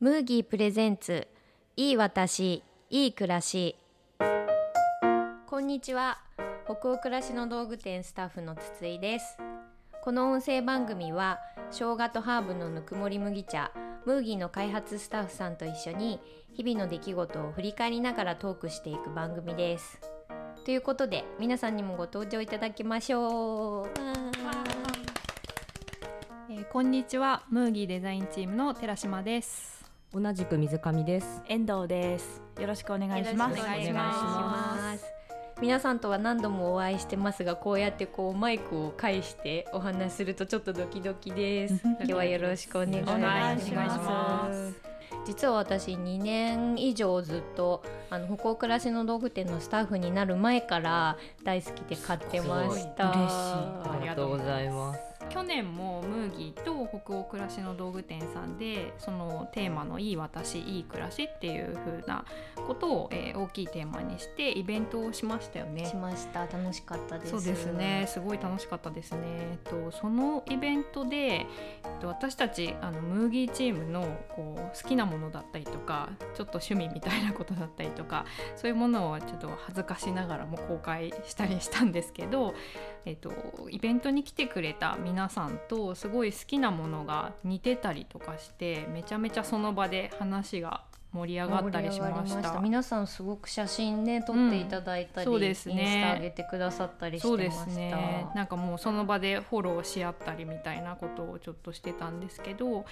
ムーギープレゼンツいい私いい暮らし。こんにちは。北欧暮らしの道具店スタッフの筒井です。この音声番組は生姜とハーブのぬくもり麦茶ムーギーの開発スタッフさんと一緒に日々の出来事を振り返りながらトークしていく番組です。ということで皆さんにもご登場いただきましょう。えー、こんにちは。ムーギーデザインチームの寺島です同じく水上です。遠藤です。よろしくお願いします。お願いします。皆さんとは何度もお会いしてますがこうやってこうマイクを介してお話しするとちょっとドキドキです。今日はよろしくお願いします。実は私2年以上ずっとあの歩行暮らしの道具店のスタッフになる前から大好きで買ってました。嬉しい。ありがとうございます去年もムーギーと北欧暮らしの道具店さんでそのテーマの「いい私いい暮らし」っていう風なことを、えー、大きいテーマにしてイベントをしましたよね。しました楽しかったですそうですねすごい楽しかったですね。えっとそのイベントで、えっと、私たちあのムーギーチームのこう好きなものだったりとかちょっと趣味みたいなことだったりとかそういうものをちょっと恥ずかしながらも公開したりしたんですけど、えっと、イベントに来てくれた皆さんとすごい好きなものが似てたりとかしてめちゃめちゃその場で話が盛り上がったりしました。皆さんすごく写真ね撮っていただいたり、うん、そうですね、インスタ上げてくださったりそうですね。なんかもうその場でフォローし合ったりみたいなことをちょっとしてたんですけど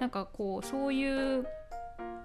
なんかこうそういう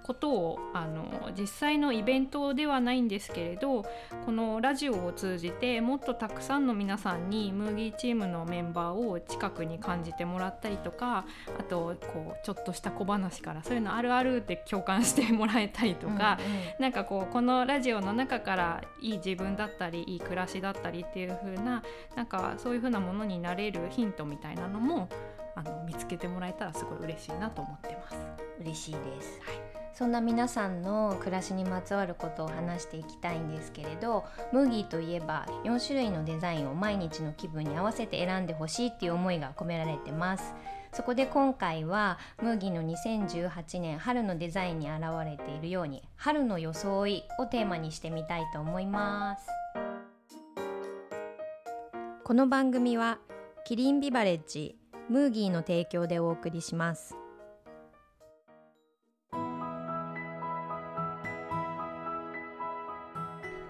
ことをあの実際のイベントではないんですけれどこのラジオを通じてもっとたくさんの皆さんにムーギーチームのメンバーを近くに感じてもらったりとかあとこうちょっとした小話からそういうのあるあるって共感してもらえたりとか、うんうん、なんかこうこのラジオの中からいい自分だったりいい暮らしだったりっていう風ななんかそういう風なものになれるヒントみたいなのもあの見つけてもらえたらすごい嬉しいなと思ってます。嬉しいです、はいそんな皆さんの暮らしにまつわることを話していきたいんですけれどムーギーといえば4種類のデザインを毎日の気分に合わせて選んでほしいっていう思いが込められてます。そこで今回はムーギーの2018年春のデザインに現れているように春の装いをテーマにしてみたいと思います。この番組はキリンビバレッジムーギーの提供でお送りします。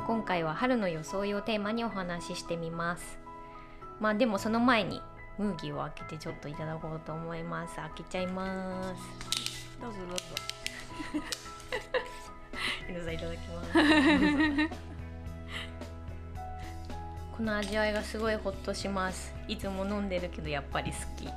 今回は春の装いをテーマにお話ししてみます。まあでもその前にムーギーを開けてちょっといただこうと思います。開けちゃいます。どうぞどうぞ。皆さんいただきます。この味わいがすごいホッとします。いつも飲んでるけどやっぱり好き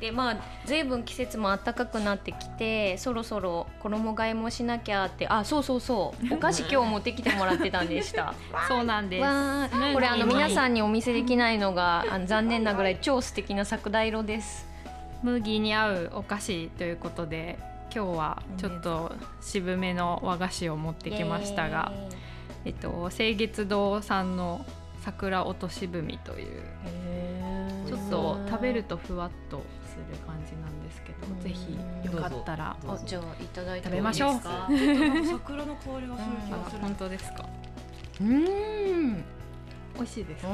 でまあ随分季節も暖かくなってきてそろそろ衣替えもしなきゃってあそうそうそう。お菓子今日持ってきてもらってたんでした。そうなんです。これあの皆さんにお見せできないのがあの残念なぐらい超素敵な桜色です。ムーギーに合うお菓子ということで今日はちょっと渋めの和菓子を持ってきましたが、えっと、清月堂さんの桜落とし踏というちょっと食べるとふわっとする感じなんですけどぜひよかったらじゃあいただいて食べましょう。桜の香りがする気がする。本当ですか。うん。美味しいですか？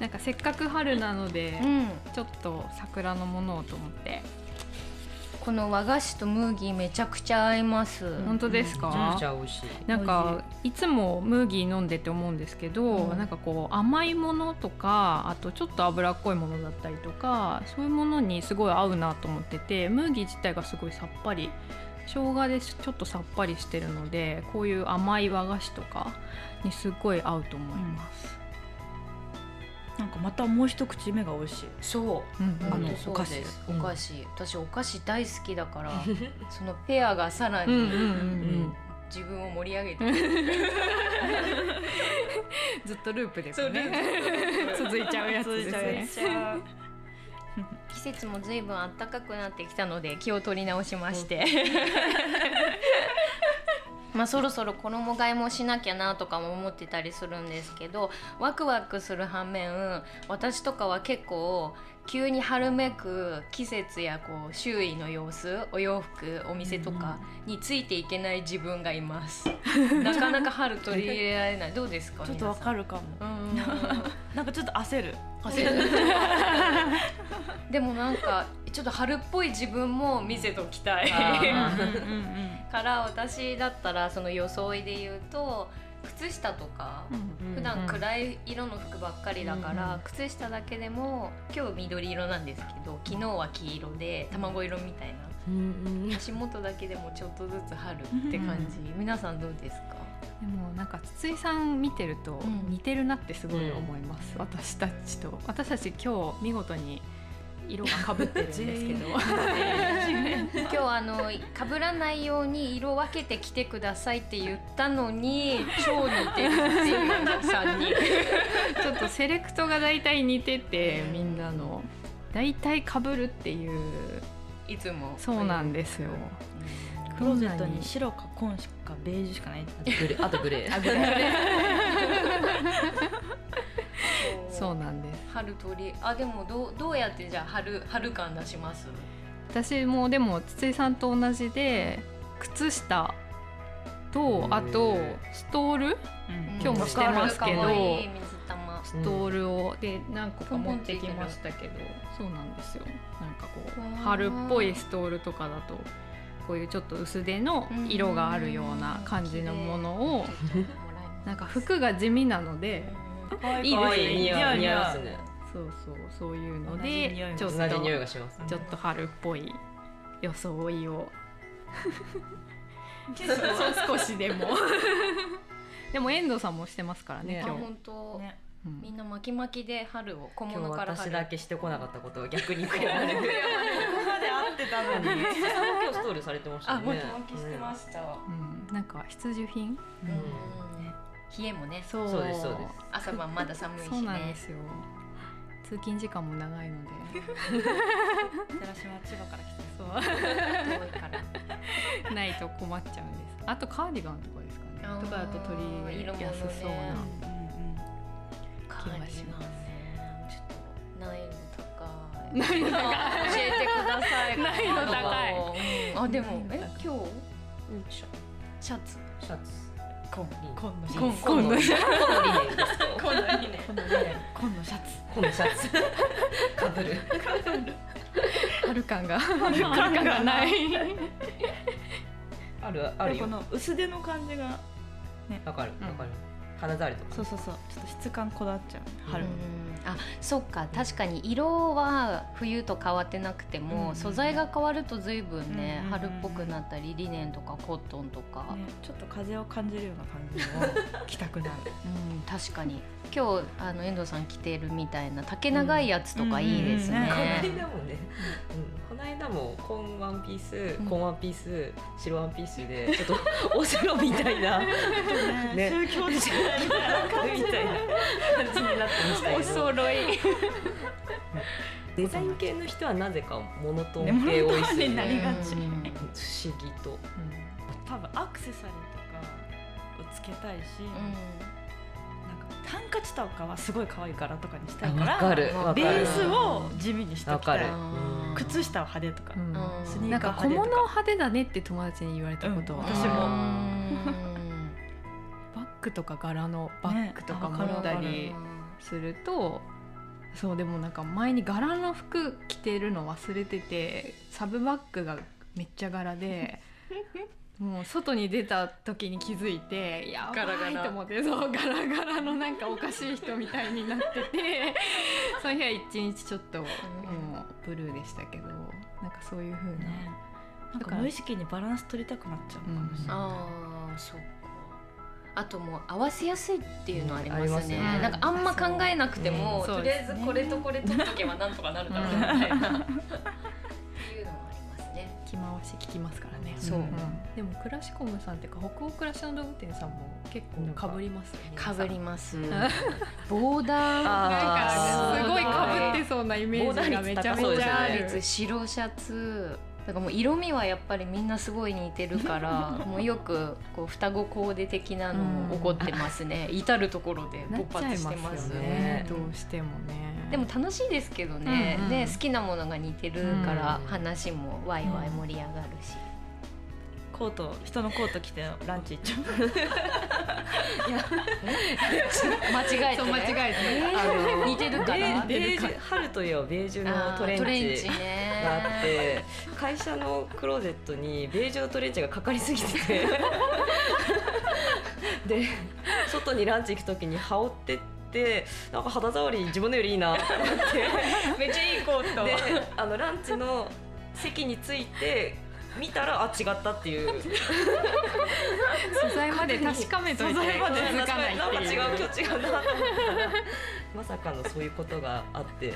なんかせっかく春なので、うん、ちょっと桜のものをと思って。この和菓子とムーギーめちゃくちゃ合います。本当ですか、めちゃ美味しい。なんかいつもムーギー飲んでて思うんですけど、うん、なんかこう甘いものとかあとちょっと脂っこいものだったりとかそういうものにすごい合うなと思っててムーギー自体がすごいさっぱり生姜でちょっとさっぱりしてるのでこういう甘い和菓子とかにすごい合うと思います、なんかまたもう一口目が美味しい。そう、うんうん、あのお菓子。お菓子、私お菓子大好きだからそのペアがさらに、うんうんうんうん自分を盛り上げて ずっとループですね。続いちゃうやつですね。季節もずいぶん暖かくなってきたので気を取り直しまして。まあ、そろそろ衣替えもしなきゃなとかも思ってたりするんですけどワクワクする反面私とかは結構急に春めく季節やこう周囲の様子お洋服お店とかについていけない自分がいます、なかなか春取り入れられない。どうですか ちょっとわかるるかも。うんなんかちょっと焦る。でもなんかちょっと春っぽい自分も見せときたい。から私だったらその装いで言うと靴下とか普段暗い色の服ばっかりだから、うんうん靴下だけでも今日緑色なんですけど昨日は黄色で卵色みたいな。うん足元だけでもちょっとずつ春って感じ、皆さんどうですか？でもなんか筒井さん見てるとうん似てるなってすごい思います、私たちと。私たち今日見事に色がかぶってるんですけど。今日あの被らないように色分けてきてくださいって言ったのに 超似てるっていう3人 ちょっとセレクトが大体似ててみんなの。大体かぶるっていういつも。そうなんですよ。クローゼットに白か紺しかベージュしかない。グレー。あとグレーそうなんです。春鳥。あでもどうどうやってじゃあ春春感出します？私もでも筒井さんと同じで靴下とあとストール？今日もしてますけどかわいい水玉。ストールをで何個か持ってきましたけどそうなんですよ。なんかこう春っぽいストールとかだとこういうちょっと薄手の色があるような感じのものをなんか服が地味なのでいいですね。似合う似合いますねねそうそうそういうので匂いも。ちょっ同じ匂いとがしますちょっと春っぽい装いを。少しでも。でも遠藤さんもしてますからねあ今日、本当、ね。うん。みんな巻き巻きで春を小物から春私だけしてこなかったことが逆に悔やまれるここまで合ってたのに。今日ストールされてましたね。巻き巻きしてました、うん、なんか必需品？うん冷えもね。そう。そうですそうです。朝晩まだ寒いしね。そうなんですよ。通勤時間も長いので。寺島千葉から来てそう。遠いから。ないと困っちゃうんです。あとカーディガンとかですかね。とかだと取りやすそうなうんうん。カーディガンね。しますちょっと難易度高い。難易度高い。教えてください。難易度高い。あのうん。あでもえ今日？シシャツ。ャツ紺紺のシ紺ャツ。紺の。リネンですか紺のリネ紺のリネン。紺のシャツ。紺のシャツ。かぶる。春感が。春感がない。あるあるよ。この薄手の感じがわかるうんわかる。肌触りとか。そうそうそう。ちょっと質感こだわっちゃう。春。うんあそっか確かに色は冬と変わってなくても、うん素材が変わると随分ね、うん春っぽくなったりリネンとかコットンとか、ねちょっと風を感じるような感じを 着たくなる。うん、確かに。今日あの遠藤さん着てるみたいな丈長いやつとかいいですね。うんうんこの間もね、うん、この間も紺ワンピース、ん。紺ワンピース、白ワンピースでちょっとお城みたいな。ね。宗教的なみたいなみたいな感じになってましたけど、揃い。デザイン系の人はなぜかモノトーねン系多いですよモノトーンになね。りがち。うん不思議と。多分アクセサリーとかをつけたいし、なんかハンカチとかはすごい可愛い柄とかにしたいからわかるわかる。ベースを地味にしておきた。いわかる。うん。靴下は派手とか、うん。うんスニーカなんか小物ー派手とか派手だねって友達に言われたことは、うん。私も。バッグとか柄のバッグとかね持ったりすると、そうでもなんか前に柄の服着てるの忘れててサブバッグがめっちゃ柄で もう外に出た時に気づいてやばいと思ってそうガラガラのなんかおかしい人みたいになってて その日は一日ちょっともうブルーでしたけどなんかそういう風な、ね。なんか無意識にバランス取りたくなっちゃうのかもしれない、ああそっかあともう合わせやすいっていうのありますね,、うんありますね。なんかあんま考えなくても、うん。とりあえずこれとこれ取っとけばなんとかなるだろうみたいな、っていうのもありますね。着回し聞きますからね。そう。ん。でもクラシコムさんっていうか北欧暮らしの動物園さんも結構かぶりますよね。かぶります。う んボーダー。なんかすごいかぶってそうなイメージがめちゃめちゃある。率 白シャツだからもう色味はやっぱりみんなすごい似てるから もうよくこう双子コーデ的なのも起こってますね、至る所で勃発してますね。どうしてもね。でも楽しいですけどね,、うんうん。で好きなものが似てるからうん。話もワイワイ盛り上がるし、コート人のコート着てランチ行っちゃ 間違えて、そう間違えてあの似てるかベらーベージュ春といえばベージュのトレンチ。トレンチねがあって会社のクローゼットにベージュのトレンチがかかりすぎてて。で外にランチ行く時に羽織ってってなんか肌触り自分のよりいいなと思って。めっちゃいいコート。であのランチの席について見たらあ違ったっていう まで確かめといて。素材まで気づかないなんか違うっていう今日違うな。と思ったらまさかのそういうことがあってうん。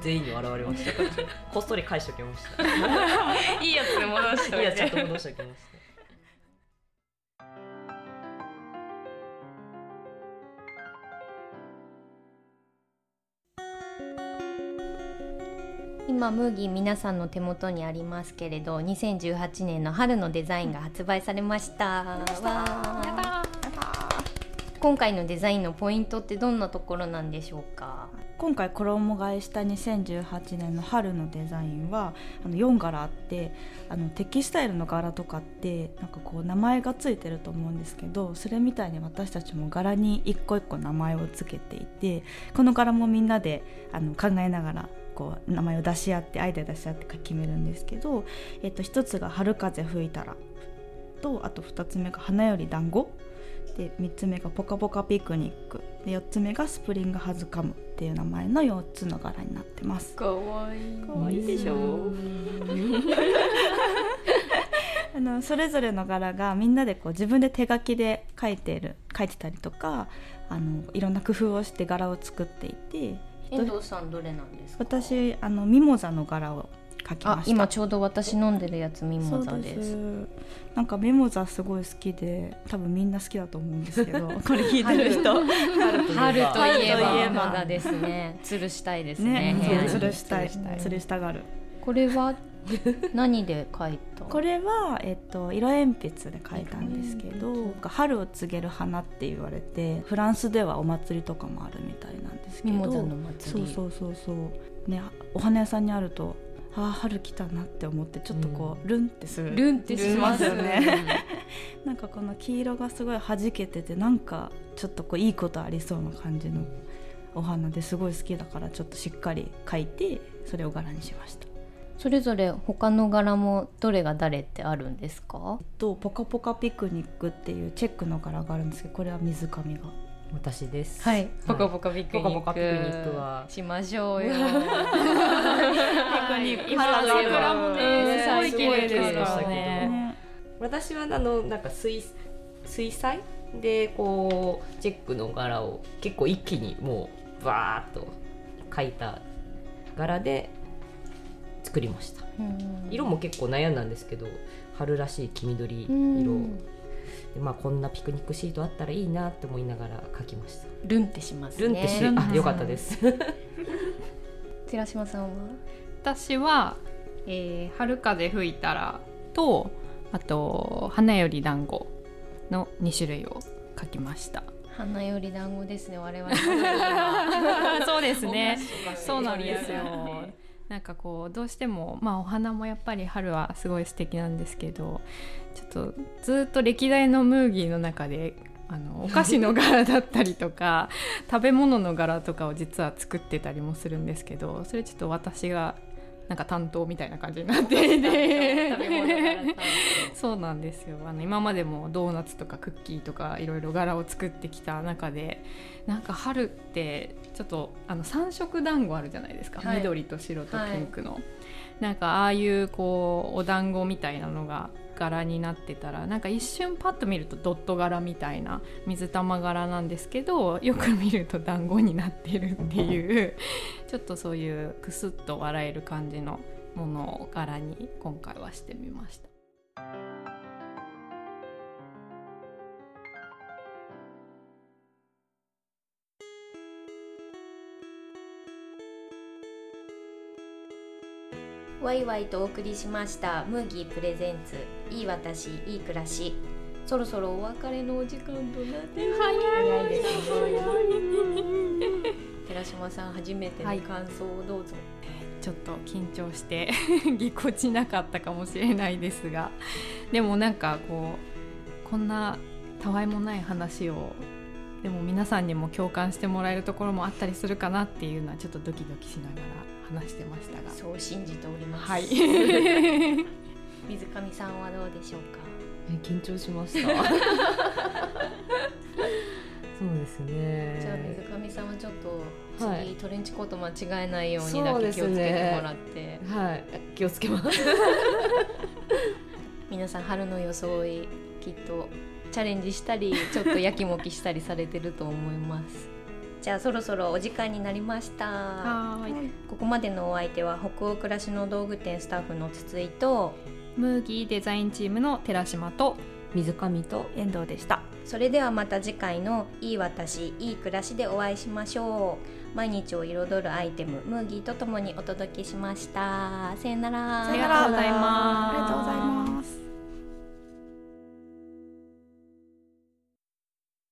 全員に現れました。こっそり返しておきました。いいやつで戻しといいやちゃんてと戻しておきました今ムーギー皆さんの手元にありますけれど2018年の春のデザインが発売されました。わー。今回のデザインのポイントってどんなところなんでしょうか？今回衣替えした2018年の春のデザインはあの4柄あってあのテキスタイルの柄とかってなんかこう名前がついてると思うんですけどそれみたいに私たちも柄に一個一個名前をつけていてこの柄もみんなであの考えながらこう名前を出し合ってアイデア出し合って決めるんですけど、えっと、1つが「春風吹いたら」とあと2つ目が「花より団子」で3つ目が「ぽかぽかピクニック」で4つ目が「スプリングハズカム」っていう名前の4つの柄になってます。かわいい。可愛いでしょ。あのそれぞれの柄がみんなでこう自分で手書きで描いてる描いてたりとかあのいろんな工夫をして柄を作っていて遠藤さんどれなんですか？私あのミモザの柄を描きました。あ今ちょうど私飲んでるやつミモザです。なんかミモザすごい好きで多分みんな好きだと思うんですけど これ聞いてる人。春といえば。春といえば。まだですね。吊るしたいですね。ね吊るしたい。吊るしたがる。これは 何で描いた？これは、えっと、色鉛筆で描いたんですけど春を告げる花って言われてフランスではお祭りとかもあるみたいなんですけどそうそうそうそう。ねお花屋さんにあるとああ春来たなって思ってちょっとこう、ルンってする。ルンってしますよね。なんかこの黄色がすごい弾けててなんかちょっとこういいことありそうな感じのお花ですごい好きだからちょっとしっかり描いてそれを柄にしましたそれぞれ他の柄もどれが誰ってあるんですか？とポカポカピクニックっていうチェックの柄があるんですけどこれは水上が。私ですはい。ポカポカピクニックポカポカピクニックはしましょうよ。ピクニック今の桜もねすごいす綺麗ですからごい綺麗でしたけどね。私はあのなんか水水彩でこうチェックの柄を結構一気にもうバーッと描いた柄で作りました。色も結構悩んだんですけど春らしい黄緑色。でまあこんなピクニックシートあったらいいなって思いながら描きました。ルンってしますね。ルンってし、あよかったです。寺島さんは？私は、えー春風吹いたら」とあと「花より団子」の2種類を書きました。花より団子ですね我々 そうですね。そうなんですよなんかこうどうしてもまあお花もやっぱり春はすごい素敵なんですけどちょっとずっと歴代のムーギーの中であのお菓子の柄だったりとか 食べ物の柄とかを実は作ってたりもするんですけどそれちょっと私がなんか担当みたいな感じになって。いてそうなんですよ。あの今までもドーナツとかクッキーとかいろいろ柄を作ってきた中でなんか春ってちょっとあの三色団子あるじゃないですか、はい。緑と白とピンクの、なんかああいうこうお団子みたいなのが柄になってたらなんか一瞬パッと見るとドット柄みたいな水玉柄なんですけどよく見ると団子になってるっていう ちょっとそういうクスッと笑える感じのものを柄に今回はしてみました。ワイワイとお送りしました。ムーギープレゼンツ。いい私いい暮らし。そろそろお別れのお時間となって早いですね。寺島さん初めての感想をどうぞ、ちょっと緊張して ぎこちなかったかもしれないですが。でもなんかこうこんなたわいもない話をでも皆さんにも共感してもらえるところもあったりするかなっていうのはちょっとドキドキしながら話してましたが。そう信じております。はい。水上さんはどうでしょうか？え緊張しました。そうですね。じゃあ水上さんはちょっと次、はい。トレンチコート間違えないようにだけ気をつけてもらって、はい。気をつけます。皆さん春の装いきっとチャレンジしたりちょっとやきもきしたりされてると思いますじゃあそろそろお時間になりました。はーい。ここまでのお相手は北欧暮らしの道具店スタッフの筒井とムーギーデザインチームの寺島と水上と遠藤でした。それではまた次回の「いい私いい暮らし」でお会いしましょう。毎日を彩るアイテムムーギーとともにお届けしました。さよなら。ありがとうございますありがとうございます